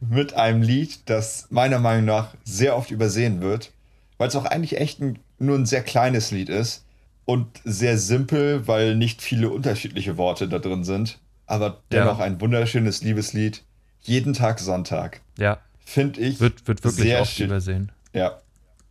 mit einem Lied, das meiner Meinung nach sehr oft übersehen wird, weil es auch eigentlich echt ein, nur ein sehr kleines Lied ist und sehr simpel, weil nicht viele unterschiedliche Worte da drin sind, aber dennoch ja. ein wunderschönes Liebeslied. Jeden Tag Sonntag. Ja. Finde ich. Wird, wird wirklich sehr oft schön. übersehen. Ja.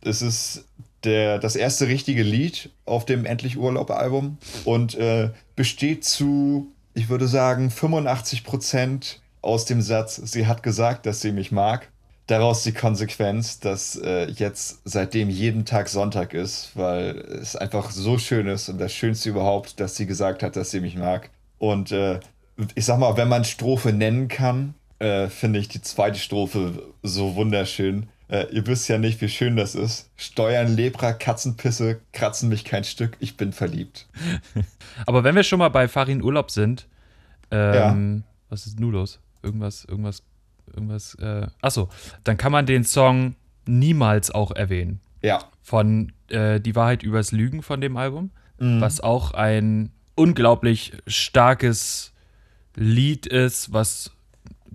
Es ist der, das erste richtige Lied auf dem Endlich Urlaub Album und äh, besteht zu, ich würde sagen, 85 Prozent aus dem Satz, sie hat gesagt, dass sie mich mag. Daraus die Konsequenz, dass äh, jetzt seitdem jeden Tag Sonntag ist, weil es einfach so schön ist und das Schönste überhaupt, dass sie gesagt hat, dass sie mich mag. Und äh, ich sag mal, wenn man Strophe nennen kann, äh, finde ich die zweite Strophe so wunderschön. Äh, ihr wisst ja nicht, wie schön das ist. Steuern, Lepra, Katzenpisse, kratzen mich kein Stück, ich bin verliebt. Aber wenn wir schon mal bei Farin Urlaub sind, ähm, ja. was ist nun los? Irgendwas, irgendwas, irgendwas. Äh, achso, dann kann man den Song niemals auch erwähnen. Ja. Von äh, Die Wahrheit übers Lügen von dem Album, mhm. was auch ein unglaublich starkes Lied ist, was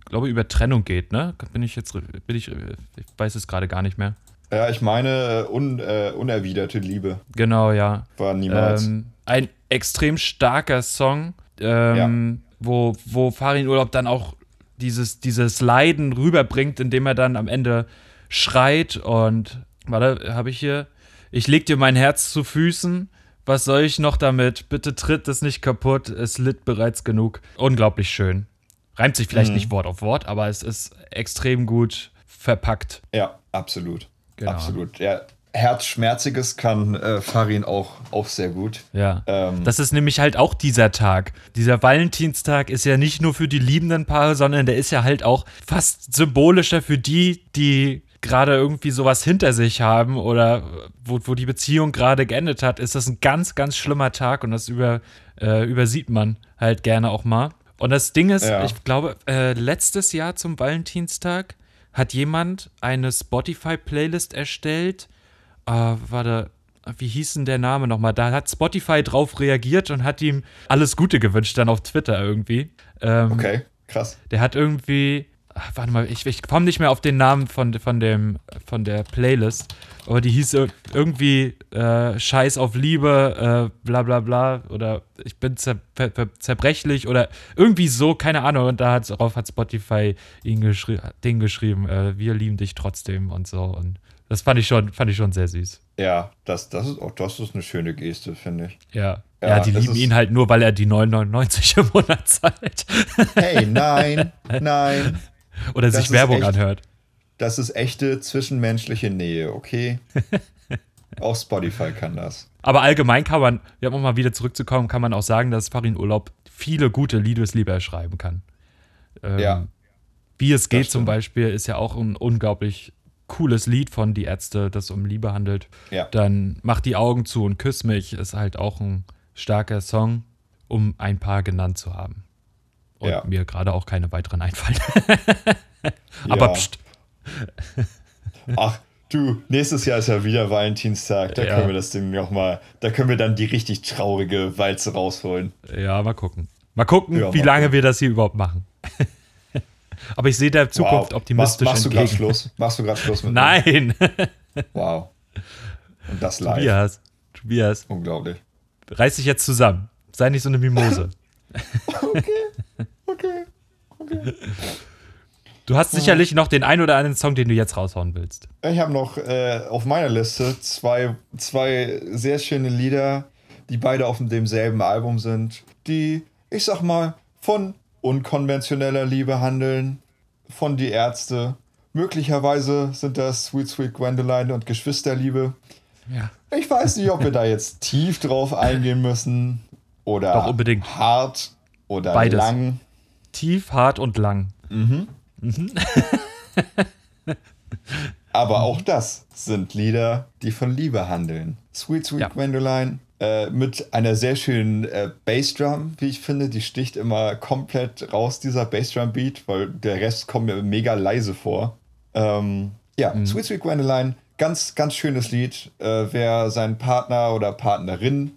glaube ich über Trennung geht, ne? Bin ich jetzt, bin ich, ich weiß es gerade gar nicht mehr. Ja, ich meine un, äh, unerwiderte Liebe. Genau, ja. War niemals. Ähm, ein extrem starker Song, ähm, ja. wo, wo Farin Urlaub dann auch dieses, dieses Leiden rüberbringt, indem er dann am Ende schreit und, warte, habe ich hier, ich leg dir mein Herz zu Füßen, was soll ich noch damit? Bitte tritt es nicht kaputt, es litt bereits genug. Unglaublich schön. Reimt sich vielleicht mhm. nicht Wort auf Wort, aber es ist extrem gut verpackt. Ja, absolut. Genau. Absolut. Ja, Herzschmerziges kann äh, Farin auch, auch sehr gut. Ja. Ähm, das ist nämlich halt auch dieser Tag. Dieser Valentinstag ist ja nicht nur für die liebenden Paare, sondern der ist ja halt auch fast symbolischer für die, die gerade irgendwie sowas hinter sich haben oder wo, wo die Beziehung gerade geendet hat, ist das ein ganz, ganz schlimmer Tag und das über, äh, übersieht man halt gerne auch mal. Und das Ding ist, ja. ich glaube, äh, letztes Jahr zum Valentinstag hat jemand eine Spotify-Playlist erstellt. Äh, warte, wie hieß denn der Name nochmal? Da hat Spotify drauf reagiert und hat ihm alles Gute gewünscht, dann auf Twitter irgendwie. Ähm, okay, krass. Der hat irgendwie Ach, warte mal, ich, ich komme nicht mehr auf den Namen von, von, dem, von der Playlist, aber die hieß irgendwie äh, Scheiß auf Liebe, äh, bla bla bla, oder ich bin zer zerbrechlich oder irgendwie so, keine Ahnung. Und da hat, darauf hat Spotify ihn geschri Ding geschrieben, äh, wir lieben dich trotzdem und so. Und das fand ich schon, fand ich schon sehr süß. Ja, das, das ist auch das ist eine schöne Geste, finde ich. Ja. Ja, ja die lieben ihn halt nur, weil er die 9,99 im Monat zahlt. Hey, nein, nein. Oder das sich Werbung echt, anhört. Das ist echte zwischenmenschliche Nähe, okay? auch Spotify kann das. Aber allgemein kann man, ja, um mal wieder zurückzukommen, kann man auch sagen, dass Farin Urlaub viele gute Liebeslieder schreiben kann. Ähm, ja. Wie es geht zum Beispiel ist ja auch ein unglaublich cooles Lied von Die Ärzte, das um Liebe handelt. Ja. Dann Mach die Augen zu und küss mich ist halt auch ein starker Song, um ein paar genannt zu haben. Und ja. mir gerade auch keine weiteren einfallen. Aber ja. pst. Ach, du, nächstes Jahr ist ja wieder Valentinstag. Da ja. können wir das Ding nochmal, da können wir dann die richtig traurige Walze rausholen. Ja, mal gucken. Mal gucken, ja, wie mal lange gucken. wir das hier überhaupt machen. Aber ich sehe der Zukunft wow. optimistisch Machst, machst entgegen. du gerade Schluss? Machst du gerade Schluss mit Nein. wow. Und das live. Tobias. Tobias. Unglaublich. Reiß dich jetzt zusammen. Sei nicht so eine Mimose. okay. Okay. Okay. Du hast sicherlich noch den ein oder anderen Song, den du jetzt raushauen willst. Ich habe noch äh, auf meiner Liste zwei, zwei sehr schöne Lieder, die beide auf demselben Album sind, die, ich sag mal, von unkonventioneller Liebe handeln, von Die Ärzte. Möglicherweise sind das Sweet Sweet Gwendoline und Geschwisterliebe. Ja. Ich weiß nicht, ob wir da jetzt tief drauf eingehen müssen oder Doch, unbedingt. hart oder Beides. lang. Tief, hart und lang. Mhm. mhm. Aber auch das sind Lieder, die von Liebe handeln. Sweet Sweet ja. Gwendoline äh, mit einer sehr schönen äh, Bassdrum, wie ich finde. Die sticht immer komplett raus, dieser Bassdrum-Beat, weil der Rest kommt mir mega leise vor. Ähm, ja, mhm. Sweet Sweet Gwendoline, ganz, ganz schönes Lied. Äh, wer seinen Partner oder Partnerin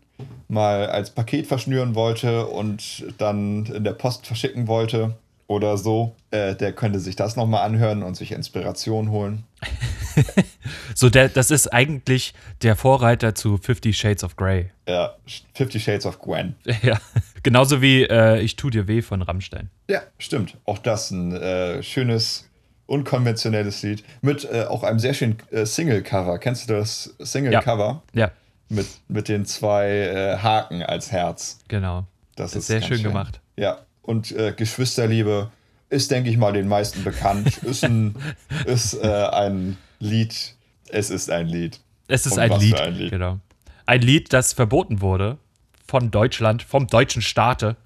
mal als Paket verschnüren wollte und dann in der Post verschicken wollte oder so, äh, der könnte sich das nochmal anhören und sich Inspiration holen. so, der, das ist eigentlich der Vorreiter zu Fifty Shades of Grey. Ja, Fifty Shades of Gwen. Ja, genauso wie äh, Ich tu dir weh von Rammstein. Ja, stimmt. Auch das ein äh, schönes, unkonventionelles Lied mit äh, auch einem sehr schönen äh, Single-Cover. Kennst du das Single-Cover? Ja. ja mit, mit den zwei äh, Haken als Herz. Genau. Das, das ist sehr schön, schön, gemacht. Ja, und äh, Geschwisterliebe ist, denke ich mal, den meisten bekannt. ist ein, ist, äh, ein Lied. Es ist ein Lied. Es ist ein Lied, ein Lied, genau. Ein Lied, das verboten wurde von Deutschland, vom deutschen Staate.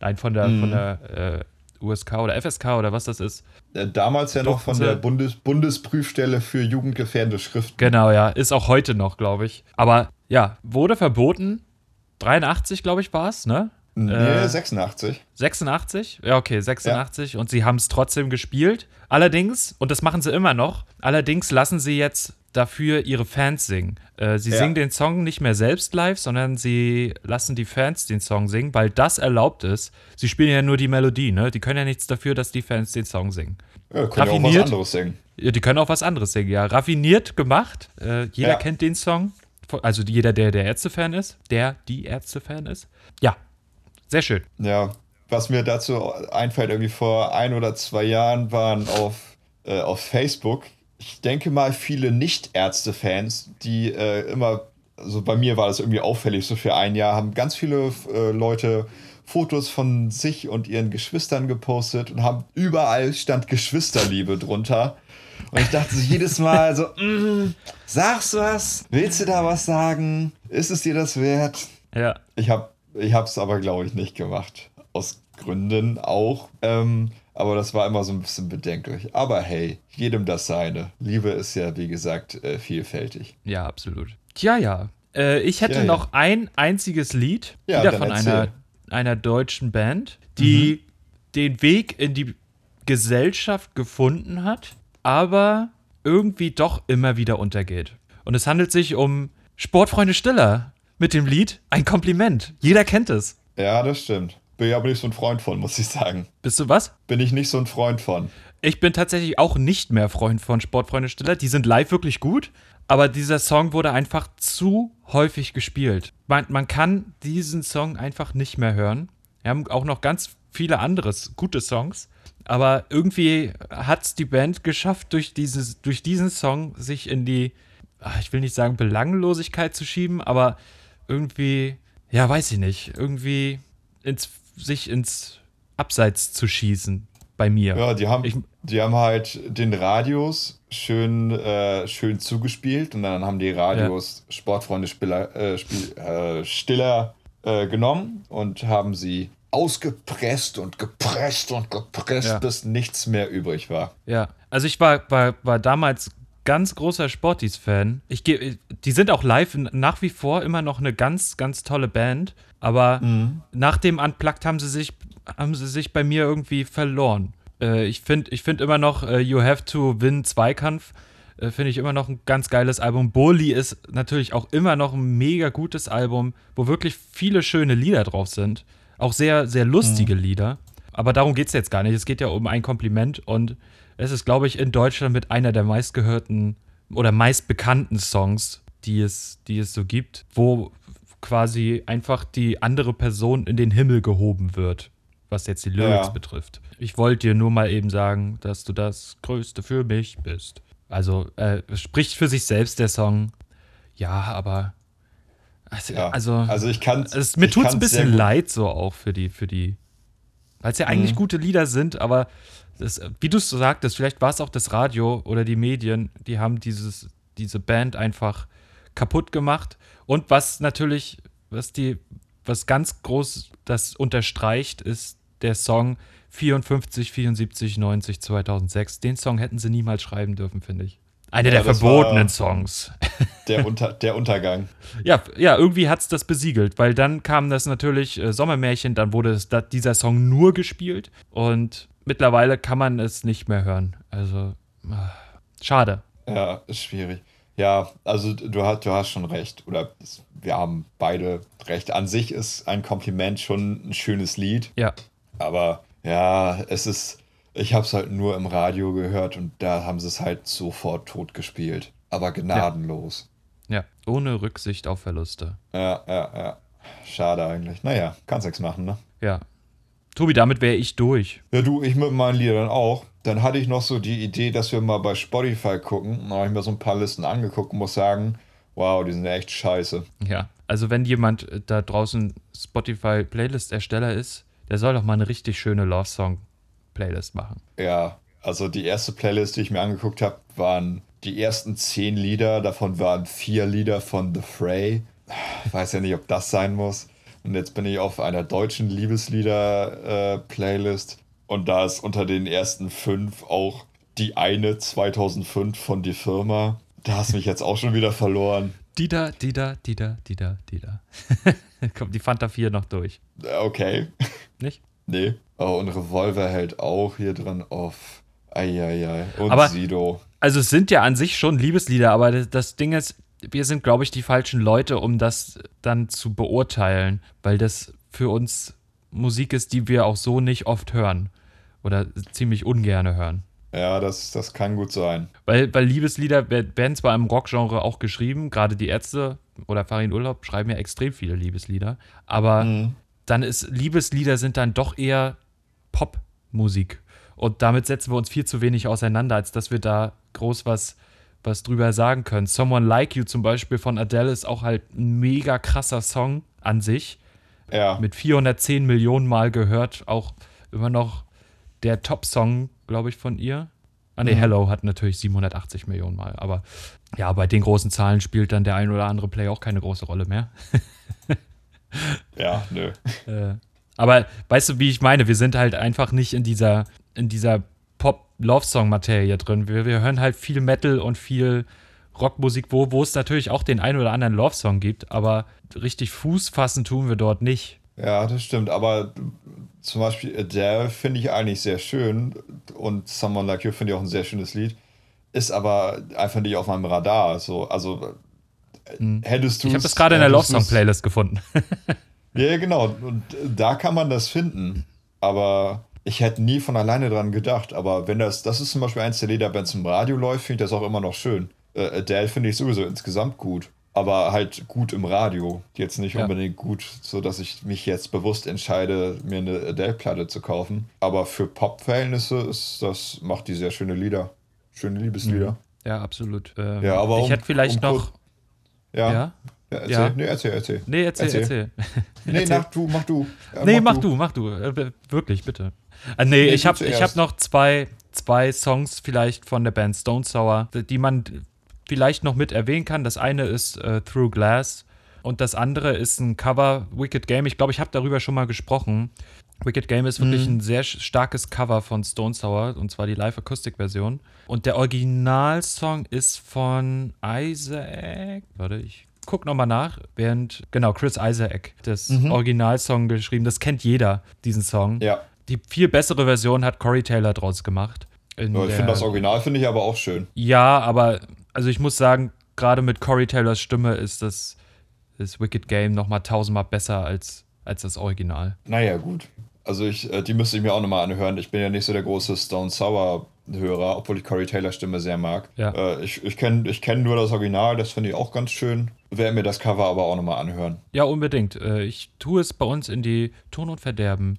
Nein, von der, mm. von der äh, USK oder FSK oder was das ist. Äh, damals ja noch von der Bundes Bundesprüfstelle für jugendgefährdende Schriften. Genau, ja. Ist auch heute noch, glaube ich. Aber ja, wurde verboten. 83, glaube ich, war es, ne? Nee, äh, 86. 86? Ja, okay, 86. Ja. Und sie haben es trotzdem gespielt. Allerdings, und das machen sie immer noch, allerdings lassen sie jetzt dafür ihre Fans singen. Äh, sie ja. singen den Song nicht mehr selbst live, sondern sie lassen die Fans den Song singen, weil das erlaubt ist. Sie spielen ja nur die Melodie, ne? Die können ja nichts dafür, dass die Fans den Song singen. Ja, können Raffiniert, auch was anderes singen. Ja, die können auch was anderes singen, ja. Raffiniert gemacht. Äh, jeder ja. kennt den Song also jeder, der der Ärzte-Fan ist, der die Ärzte-Fan ist. Ja, sehr schön. Ja, was mir dazu einfällt, irgendwie vor ein oder zwei Jahren waren auf, äh, auf Facebook, ich denke mal, viele Nicht-Ärzte-Fans, die äh, immer, also bei mir war das irgendwie auffällig, so für ein Jahr, haben ganz viele äh, Leute Fotos von sich und ihren Geschwistern gepostet und haben überall stand Geschwisterliebe drunter. Und ich dachte jedes Mal so, mm, sagst du was? Willst du da was sagen? Ist es dir das wert? Ja. Ich habe ich es aber, glaube ich, nicht gemacht. Aus Gründen auch. Ähm, aber das war immer so ein bisschen bedenklich. Aber hey, jedem das seine. Liebe ist ja, wie gesagt, äh, vielfältig. Ja, absolut. Tja, ja. Äh, ich hätte Ja, ja. noch ein einziges Lied, Ja, wieder von erzähl. einer, einer deutschen Band, die Mhm. den Weg in die Gesellschaft gefunden hat, aber irgendwie doch immer wieder untergeht. Und es handelt sich um Sportfreunde Stiller mit dem Lied Ein Kompliment. Jeder kennt es. Ja, das stimmt. Bin ich aber nicht so ein Freund von, muss ich sagen. Bist du was? Bin ich nicht so ein Freund von. Ich bin tatsächlich auch nicht mehr Freund von Sportfreunde Stiller. Die sind live wirklich gut, aber dieser Song wurde einfach zu häufig gespielt. Man, man kann diesen Song einfach nicht mehr hören. Wir haben auch noch ganz viele andere gute Songs, aber irgendwie hat es die Band geschafft, durch, dieses, durch diesen Song sich in die, ah, ich will nicht sagen Belanglosigkeit zu schieben, aber irgendwie, ja, weiß ich nicht, irgendwie ins, sich ins Abseits zu schießen bei mir. Ja, die haben, Ich- die haben halt den Radios schön, äh, schön zugespielt und dann haben die Radios Sportfreunde Spiller, äh, Spiel, äh, Stiller äh, genommen und haben sie ausgepresst und gepresst und gepresst, Ja. bis nichts mehr übrig war. Ja, also ich war, war, war damals ganz großer Sporties-Fan. Ich geh, die sind auch live nach wie vor immer noch eine ganz, ganz tolle Band. Aber nach dem Unplugged haben sie sich, haben sie sich bei mir irgendwie verloren. Äh, ich finde ich find immer noch äh, You Have to Win Zweikampf. Äh, finde ich immer noch ein ganz geiles Album. Bully ist natürlich auch immer noch ein mega gutes Album, wo wirklich viele schöne Lieder drauf sind. Auch sehr, sehr lustige Lieder. Aber darum geht es jetzt gar nicht. Es geht ja um ein Kompliment und es ist, glaube ich, in Deutschland mit einer der meistgehörten oder meistbekannten Songs, die es, die es so gibt, wo quasi einfach die andere Person in den Himmel gehoben wird, was jetzt die Lyrics Ja. betrifft. Ich wollte dir nur mal eben sagen, dass du das Größte für mich bist. Also, äh, spricht für sich selbst der Song. Ja, aber. Also, Ja. also, also ich kann es, mir tut es ein bisschen leid so auch für die, für die. Weil es ja eigentlich Mhm. gute Lieder sind, aber das, wie du es so sagtest, vielleicht war es auch das Radio oder die Medien, die haben dieses, diese Band einfach kaputt gemacht. Und was natürlich, was die, was ganz groß das unterstreicht, ist der Song 54, 74, 90, 2006. Den Song hätten sie niemals schreiben dürfen, finde ich. Einer Ja, der verbotenen Songs. Der, Unter, der Untergang. Ja, ja, irgendwie hat es das besiegelt, weil dann kam das natürlich äh, Sommermärchen, dann wurde es, da, dieser Song nur gespielt und mittlerweile kann man es nicht mehr hören. Also, ah, schade. Ja, ist schwierig. Ja, also du hast, du hast schon recht. Oder wir haben beide recht. An sich ist ein Kompliment schon ein schönes Lied. Ja, Aber ja, es ist. Ich habe es halt nur im Radio gehört und da haben sie es halt sofort tot gespielt. Aber gnadenlos. ja, ohne Rücksicht auf Verluste. Ja, ja, ja. Schade eigentlich. Naja, kannst nichts machen, ne? Ja. Tobi, damit wäre ich durch. Ja, du, ich mit meinen Liedern auch. Dann hatte ich noch so die Idee, dass wir mal bei Spotify gucken. Da habe ich mir so ein paar Listen angeguckt und muss sagen, wow, die sind echt scheiße. Ja, also wenn jemand äh, da draußen Spotify-Playlist-Ersteller ist, der soll doch mal eine richtig schöne Love-Song-Playlist machen. Ja, also die erste Playlist, die ich mir angeguckt habe, waren die ersten zehn Lieder. Davon waren vier Lieder von The Fray. Ich weiß ja nicht, ob das sein muss. Und jetzt bin ich auf einer deutschen Liebeslieder-Playlist. und da ist unter den ersten fünf auch die eine 2005 von Die Firma. Da hast du mich jetzt auch schon wieder verloren. Dida, Dida, Dida, Dida, Dida. Kommt die Fanta 4 noch durch. Äh, Okay. Nicht? Nee. Oh, und Revolver hält auch hier drin auf. Eieiei. Und Aber- Sido. Also es sind ja an sich schon Liebeslieder, aber das, das Ding ist, wir sind, glaube ich, die falschen Leute, um das dann zu beurteilen, weil das für uns Musik ist, die wir auch so nicht oft hören oder ziemlich ungerne hören. Ja, das, das kann gut sein. Weil, weil Liebeslieder wer- werden zwar im Rockgenre auch geschrieben, gerade die Ärzte oder Farin Urlaub schreiben ja extrem viele Liebeslieder, aber Mhm. dann ist Liebeslieder sind dann doch eher Popmusik. Und damit setzen wir uns viel zu wenig auseinander, als dass wir da groß was, was drüber sagen können. Someone Like You zum Beispiel von Adele ist auch halt ein mega krasser Song an sich. Ja. Mit 410 Millionen Mal gehört. Auch immer noch der Top-Song, glaube ich, von ihr. Ah ne, Hello hat natürlich 780 Millionen Mal. Aber ja, bei den großen Zahlen spielt dann der ein oder andere Play auch keine große Rolle mehr. ja, nö. Äh, aber weißt du, wie ich meine? Wir sind halt einfach nicht in dieser, in dieser Pop-Love-Song-Materie drin. Wir, wir hören halt viel Metal und viel Rockmusik, wo, wo es natürlich auch den einen oder anderen Love-Song gibt, aber richtig Fuß fassen tun wir dort nicht. Ja, das stimmt. Aber zum Beispiel Adele finde ich eigentlich sehr schön und Someone Like You finde ich auch ein sehr schönes Lied. Ist aber einfach nicht auf meinem Radar. So, also hm. hättest du. Ich habe das gerade in der Love Song Playlist gefunden. ja, genau. Und da kann man das finden. Aber ich hätte nie von alleine dran gedacht. Aber wenn das, das ist zum Beispiel eins der Lieder, wenn es im Radio läuft, finde ich das auch immer noch schön. Äh, Adele finde ich sowieso insgesamt gut aber halt gut im Radio. Jetzt nicht ja. unbedingt gut, sodass ich mich jetzt bewusst entscheide, mir eine Adele-Platte zu kaufen. Aber für Pop-Verhältnisse ist das, macht die sehr schöne Lieder. Schöne Liebeslieder. Mhm. Ja, absolut. Ähm, ja, aber ich um, hätte vielleicht um, noch. Ja. ja? Ja, erzähl. Ja. Nee, erzähl, erzähl. Nee, erzähl, erzähl. erzähl. nee, erzähl. Mach du, mach du. Ja, nee, mach, mach du. mach du, äh, wirklich, bitte. Äh, nee, ich habe hab noch zwei, zwei Songs vielleicht von der Band Stone Sour, die man vielleicht noch mit erwähnen kann. Das eine ist äh, Through Glass und das andere ist ein Cover Wicked Game. Ich glaube, ich habe darüber schon mal gesprochen. Wicked Game ist wirklich mhm. ein sehr starkes Cover von Stone Sour und zwar die Live-Akustik-Version. Und der Originalsong ist von Isaac. Warte, ich guck nochmal nach, während, genau, Chris Isaac das mhm. Originalsong geschrieben. Das kennt jeder, diesen Song. Ja. Die viel bessere Version hat Corey Taylor draus gemacht. Ja, ich finde das Original finde ich aber auch schön. Ja, aber also ich muss sagen, gerade mit Corey Taylors Stimme ist das, das Wicked Game nochmal tausendmal besser als, als das Original. Naja, gut. Also ich, äh, die müsste ich mir auch nochmal anhören. Ich bin ja nicht so der große Stone Sour Hörer, obwohl ich Corey Taylor Stimme sehr mag. Ja. Äh, ich ich kenne ich kenn nur das Original, das finde ich auch ganz schön. Werde mir das Cover aber auch nochmal anhören. Ja, unbedingt. Äh, ich tue es bei uns in die Ton und Verderben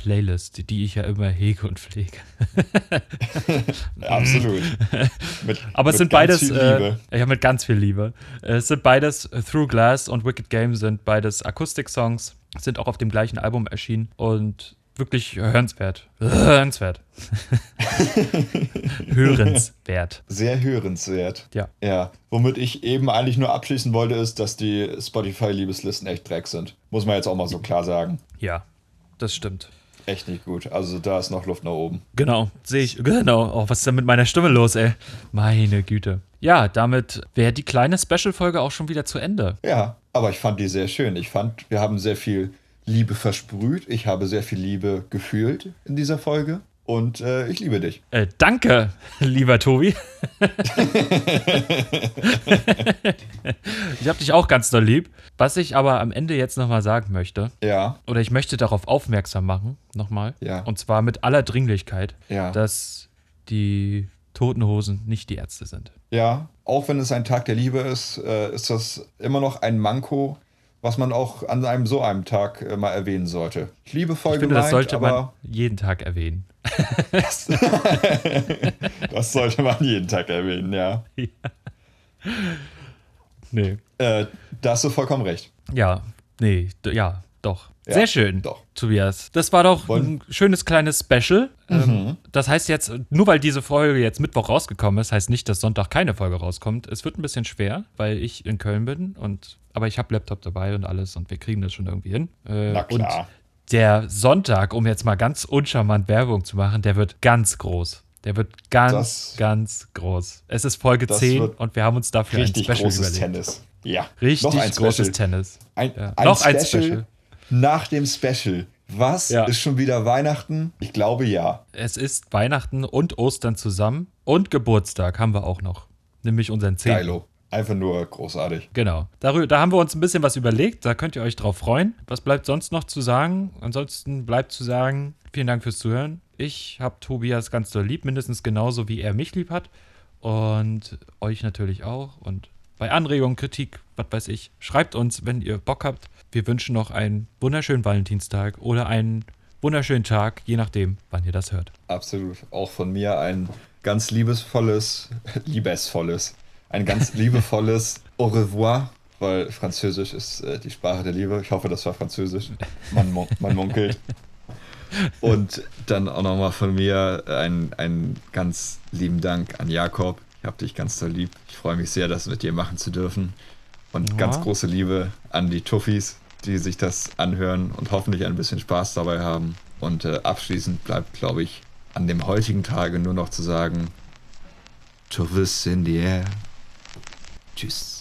Playlist, die ich ja immer hege und pflege. Absolut. Mit, Aber es sind beides, äh, ja, mit ganz viel Liebe. Es sind beides Through Glass und Wicked Game sind beides Akustik-Songs, sind auch auf dem gleichen Album erschienen und wirklich hörenswert. Hörenswert. hörenswert. Sehr hörenswert. Ja. Ja. Womit ich eben eigentlich nur abschließen wollte, ist, dass die Spotify-Liebeslisten echt Dreck sind. Muss man jetzt auch mal so klar sagen. Ja, das stimmt echt nicht gut. Also da ist noch Luft nach oben. Genau, sehe ich. Genau. Oh, was ist denn mit meiner Stimme los, ey? Meine Güte. Ja, damit wäre die kleine Special-Folge auch schon wieder zu Ende. Ja, aber ich fand die sehr schön. Ich fand, wir haben sehr viel Liebe versprüht. Ich habe sehr viel Liebe gefühlt in dieser Folge. Und äh, ich liebe dich. Äh, danke, lieber Tobi. ich habe dich auch ganz doll lieb. Was ich aber am Ende jetzt nochmal sagen möchte, ja. oder ich möchte darauf aufmerksam machen, nochmal, ja. und zwar mit aller Dringlichkeit, ja. dass die Toten Hosen nicht die Ärzte sind. Ja, auch wenn es ein Tag der Liebe ist, äh, ist das immer noch ein Manko, was man auch an einem so einem Tag äh, mal erwähnen sollte. Liebevoll ich finde, gemeint, das sollte man jeden Tag erwähnen. das, das, sollte man jeden Tag erwähnen, ja. ja. Nee. Äh, da hast du vollkommen recht. Ja, nee, ja, doch. Ja, Sehr schön, doch. Tobias. Das war doch Wollen? ein schönes kleines Special. Ähm, mhm. das heißt jetzt, nur weil diese Folge jetzt Mittwoch rausgekommen ist, heißt nicht, dass Sonntag keine Folge rauskommt. Es wird ein bisschen schwer, weil ich in Köln bin und aber ich habe Laptop dabei und alles und wir kriegen das schon irgendwie hin. Äh, Na klar. Und der Sonntag, um jetzt mal ganz uncharmant Werbung zu machen, der wird ganz groß. Der wird ganz, das, ganz groß. Es ist Folge 10 und wir haben uns dafür ein Special großes überlegt. Tennis. Ja. Richtig Noch ein großes Special. Tennis. Ein, ja. ein Noch Special ein Special. Nach dem Special. Was? Ja. Ist schon wieder Weihnachten? Ich glaube ja. Es ist Weihnachten und Ostern zusammen. Und Geburtstag haben wir auch noch. Nämlich unseren 10. Geilo. Einfach nur großartig. Genau. Darüber, da haben wir uns ein bisschen was überlegt. Da könnt ihr euch drauf freuen. Was bleibt sonst noch zu sagen? Ansonsten bleibt zu sagen, vielen Dank fürs Zuhören. Ich habe Tobias ganz doll lieb, mindestens genauso wie er mich lieb hat. Und euch natürlich auch. Und bei Anregungen, Kritik, was weiß ich, schreibt uns, wenn ihr Bock habt. Wir wünschen noch einen wunderschönen Valentinstag oder einen wunderschönen Tag, je nachdem, wann ihr das hört. Absolut. Auch von mir ein ganz liebesvolles, liebesvolles ein ganz liebevolles Au revoir, weil Französisch ist äh, die Sprache der Liebe. Ich hoffe, das war Französisch. Man, man munkelt. Und dann auch nochmal von mir einen ganz lieben Dank an Jakob. Ich hab dich ganz toll lieb. Ich freue mich sehr, das mit dir machen zu dürfen. Und ja. ganz große Liebe an die Tuffis, die sich das anhören und hoffentlich ein bisschen Spaß dabei haben. Und äh, abschließend bleibt, glaube ich, an dem heutigen Tage nur noch zu sagen, Tuffis in the air. Tchuss.